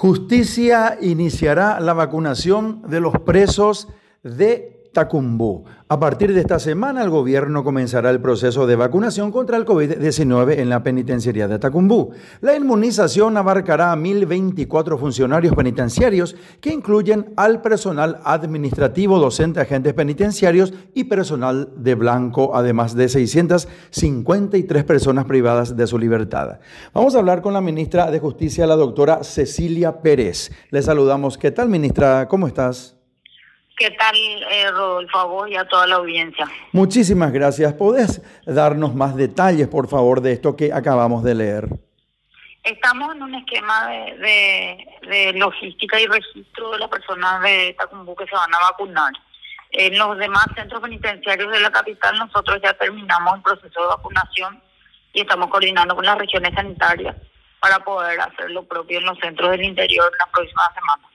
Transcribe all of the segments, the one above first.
Justicia iniciará la vacunación de los presos de Tacumbú. A partir de esta semana, el gobierno comenzará el proceso de vacunación contra el COVID-19 en la penitenciaría de Tacumbú. La inmunización abarcará a 1.024 funcionarios penitenciarios que incluyen al personal administrativo, docente, agentes penitenciarios y personal de blanco, además de 653 personas privadas de su libertad. Vamos a hablar con la ministra de Justicia, la doctora Cecilia Pérez. Le saludamos. ¿Qué tal, ministra? ¿Cómo estás? ¿Qué tal, eh, Rodolfo, a vos y a toda la audiencia? Muchísimas gracias. ¿Podés darnos más detalles, por favor, de esto que acabamos de leer? Estamos en un esquema de, logística y registro de las personas de Tacumbú que se van a vacunar. En los demás centros penitenciarios de la capital nosotros ya terminamos el proceso de vacunación y estamos coordinando con las regiones sanitarias para poder hacer lo propio en los centros del interior la próxima semana.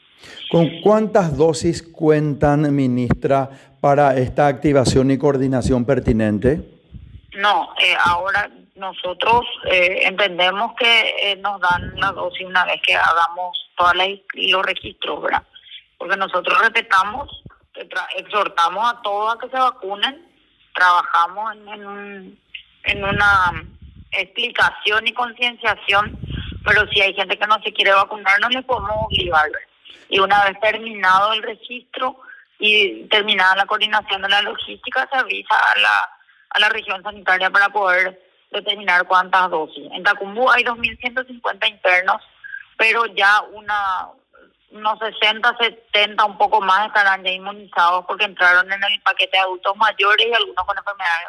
¿Con cuántas dosis cuentan, ministra, para esta activación y coordinación pertinente? No, eh, ahora nosotros eh, entendemos que eh, nos dan la dosis una vez que hagamos todos los registros, ¿verdad? Porque nosotros respetamos, exhortamos a todos a que se vacunen, trabajamos en, en una explicación y concienciación, pero si hay gente que no se quiere vacunar, no le podemos obligar y una vez terminado el registro y terminada la coordinación de la logística, se avisa a la, a la región sanitaria para poder determinar cuántas dosis. En Tacumbú hay 2.150 internos, pero ya una unos 60, 70, un poco más estarán ya inmunizados porque entraron en el paquete de adultos mayores y algunos con enfermedades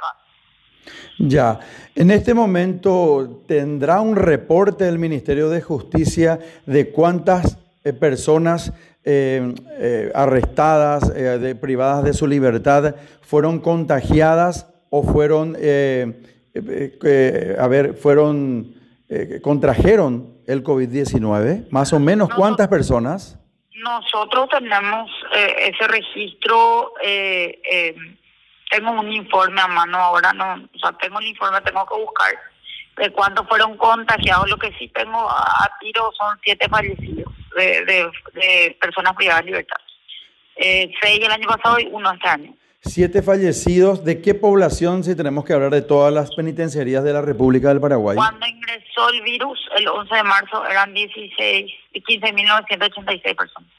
Ya, en este momento tendrá un reporte del Ministerio de Justicia de cuántas personas eh, eh, arrestadas, de, privadas de su libertad, fueron contagiadas o fueron, a ver, fueron, contrajeron el COVID-19? Más o menos, ¿cuántas personas? Nosotros tenemos ese registro, tengo un informe a mano ahora, no, o sea, tengo el informe, tengo que buscar de cuántos fueron contagiados. Lo que sí tengo a tiro son siete fallecidos de, personas privadas de libertad. Eh, seis el año pasado y uno este año. Siete fallecidos. ¿De qué población, si tenemos que hablar de todas las penitenciarías de la República del Paraguay? Cuando ingresó el virus, el 11 de marzo, eran 16, 15.986 personas.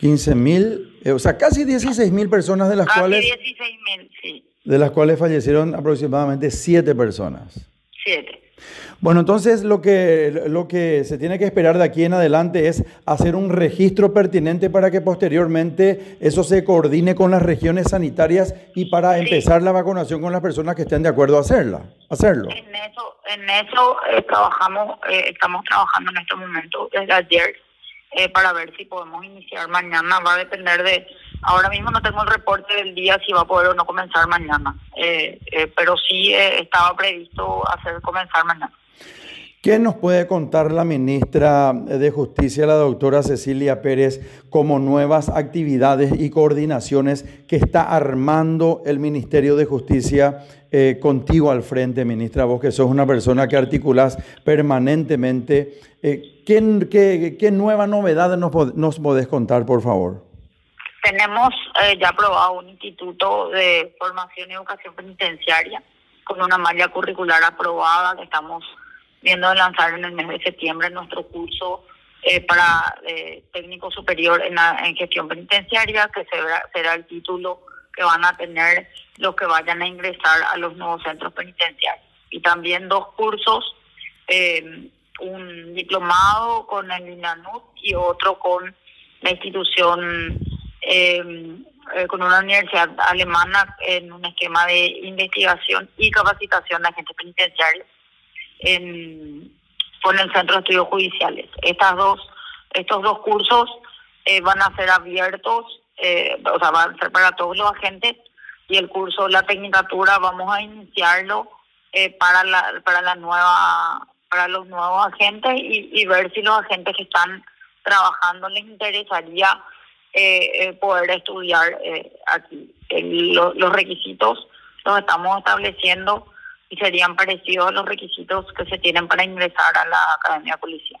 15.000, eh, o sea, casi 16.000 personas de las casi cuales... 16.000, sí. De las cuales fallecieron aproximadamente siete personas. Siete. Bueno, entonces lo que, lo que se tiene que esperar de aquí en adelante es hacer un registro pertinente para que posteriormente eso se coordine con las regiones sanitarias y para empezar la vacunación con las personas que estén de acuerdo a hacerla, hacerlo. En eso, en eso eh, trabajamos, eh, estamos trabajando en este momento desde ayer eh, para ver si podemos iniciar mañana. Va a depender de, ahora mismo no tengo el reporte del día si va a poder o no comenzar mañana, pero sí estaba previsto hacer comenzar mañana. ¿Qué nos puede contar la ministra de Justicia, la doctora Cecilia Pérez, como nuevas actividades y coordinaciones que está armando el Ministerio de Justicia eh, contigo al frente, ministra? Vos que sos una persona que articulás permanentemente. Eh, ¿qué, qué, nueva novedad nos, nos podés contar, por favor? Tenemos eh, ya aprobado un instituto de formación y educación penitenciaria con una malla curricular aprobada que estamos viendo de lanzar en el mes de septiembre nuestro curso eh, para eh, técnico superior en, gestión penitenciaria, que será, será el título que van a tener los que vayan a ingresar a los nuevos centros penitenciarios. Y también dos cursos, eh, un diplomado con el INANUT y otro con la institución, con una universidad alemana en un esquema de investigación y capacitación de agentes penitenciarios en, con el Centro de Estudios Judiciales. Estas dos, estos dos cursos eh, van a ser abiertos, eh, o sea, van a ser para todos los agentes y el curso, la tecnicatura, vamos a iniciarlo eh, para la para la nueva para los nuevos agentes y, ver si los agentes que están trabajando les interesaría poder estudiar aquí. los requisitos los estamos estableciendo y serían parecidos los requisitos que se tienen para ingresar a la Academia Policía.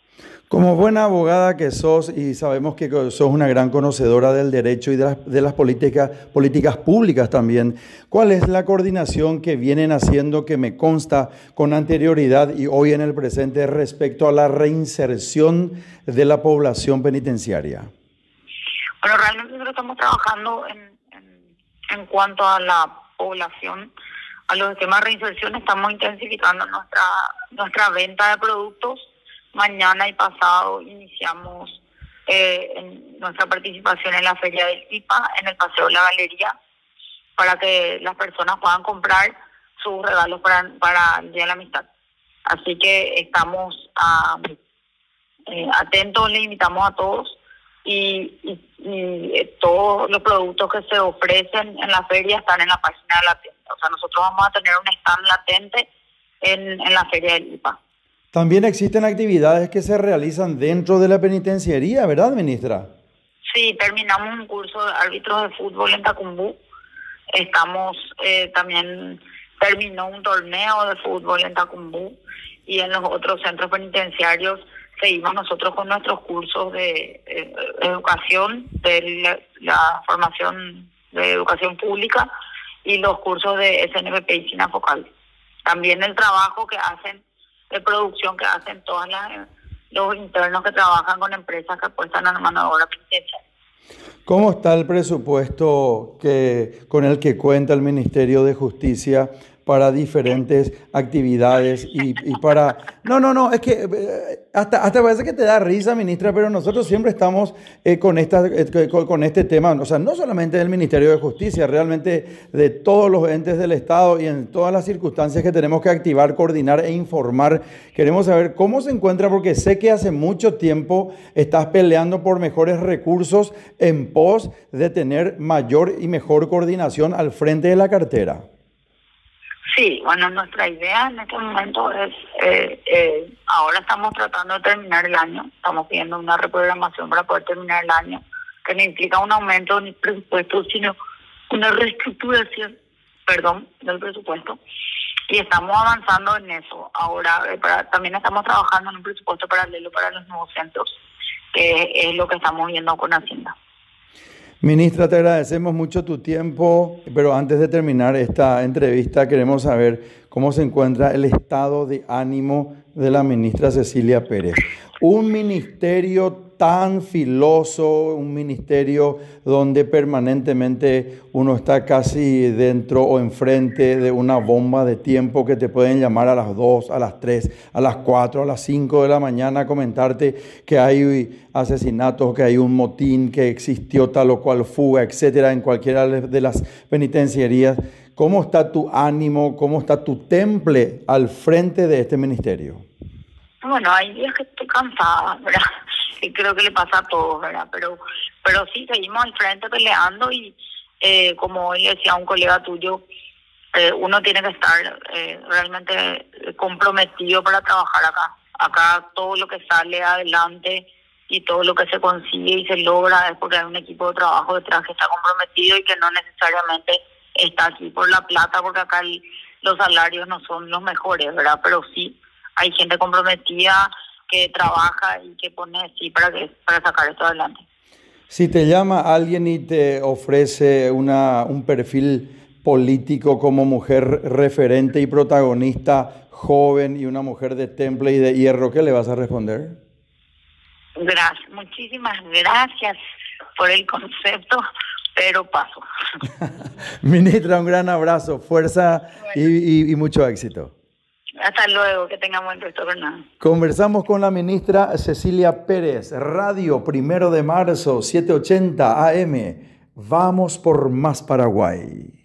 Como buena abogada que sos y sabemos que sos una gran conocedora del derecho y de las, de las políticas, políticas públicas también, ¿cuál es la coordinación que vienen haciendo que me consta con anterioridad y hoy en el presente respecto a la reinserción de la población penitenciaria? Bueno, realmente nosotros estamos trabajando en, en cuanto a la población a los temas de reinserción estamos intensificando nuestra nuestra venta de productos. Mañana y pasado iniciamos eh, nuestra participación en la feria del IPA, en el Paseo de la Galería, para que las personas puedan comprar sus regalos para, para el Día de la Amistad. Así que estamos ah, eh, atentos, le invitamos a todos y, eh, todos los productos que se ofrecen en la feria están en la página de la tienda. O sea, nosotros vamos a tener un stand latente en, en la feria del IPA. También existen actividades que se realizan dentro de la penitenciaría, ¿verdad, ministra? Sí, terminamos un curso de árbitros de fútbol en Tacumbú. Estamos eh, también, terminó un torneo de fútbol en Tacumbú y en los otros centros penitenciarios seguimos nosotros con nuestros cursos de eh, educación, de la, formación de educación pública y los cursos de SNPP y China Focal. También el trabajo que hacen, de producción que hacen todos los internos que trabajan con empresas que apuestan a la mano de obra. ¿Cómo está el presupuesto que, con el que cuenta el Ministerio de Justicia para diferentes actividades y, para... No, no, no, es que eh, hasta, hasta parece que te da risa, ministra, pero nosotros siempre estamos eh, con, esta, eh, con, este tema, o sea, no solamente del Ministerio de Justicia, realmente de todos los entes del Estado y en todas las circunstancias que tenemos que activar, coordinar e informar. Queremos saber cómo se encuentra, porque sé que hace mucho tiempo estás peleando por mejores recursos en pos de tener mayor y mejor coordinación al frente de la cartera. Sí, bueno, nuestra idea en este momento es, eh, eh, ahora estamos tratando de terminar el año, estamos pidiendo una reprogramación para poder terminar el año, que no implica un aumento del presupuesto, sino una reestructuración, perdón, del presupuesto. Y estamos avanzando en eso. Ahora eh, también estamos trabajando en un presupuesto paralelo para los nuevos centros, que es lo que estamos viendo con Hacienda. Ministra, te agradecemos mucho tu tiempo, pero antes de terminar esta entrevista queremos saber cómo se encuentra el estado de ánimo de la ministra Cecilia Pérez. Un ministerio tan filoso, un ministerio donde permanentemente uno está casi dentro o enfrente de una bomba de tiempo que te pueden llamar a las 2, a las 3, a las 4, a las 5 de la mañana a comentarte que hay asesinatos, que hay un motín, que existió tal o cual fuga, etcétera, en cualquiera de las penitenciarías. ¿Cómo está tu ánimo, cómo está tu temple al frente de este ministerio? Bueno, hay días que estoy cansada, ¿verdad? Y creo que le pasa a todos, ¿verdad? Pero, pero sí, seguimos al frente peleando y eh, como hoy decía un colega tuyo, eh, uno tiene que estar eh, realmente comprometido para trabajar acá. Acá todo lo que sale adelante y todo lo que se consigue y se logra es porque hay un equipo de trabajo detrás que está comprometido y que no necesariamente está aquí por la plata, porque acá los salarios no son los mejores, ¿verdad? Pero sí hay gente comprometida que trabaja y que pone sí para, para sacar esto adelante. Si te llama alguien y te ofrece una, un perfil político como mujer referente y protagonista, joven y una mujer de temple y de hierro, ¿qué le vas a responder? Gracias, muchísimas gracias por el concepto, pero paso. Ministra, un gran abrazo, fuerza y mucho éxito. Hasta luego, que tengamos buen resto, Fernando. Conversamos con la ministra Cecilia Pérez, Radio Primero de Marzo, 780 AM. Vamos por más Paraguay.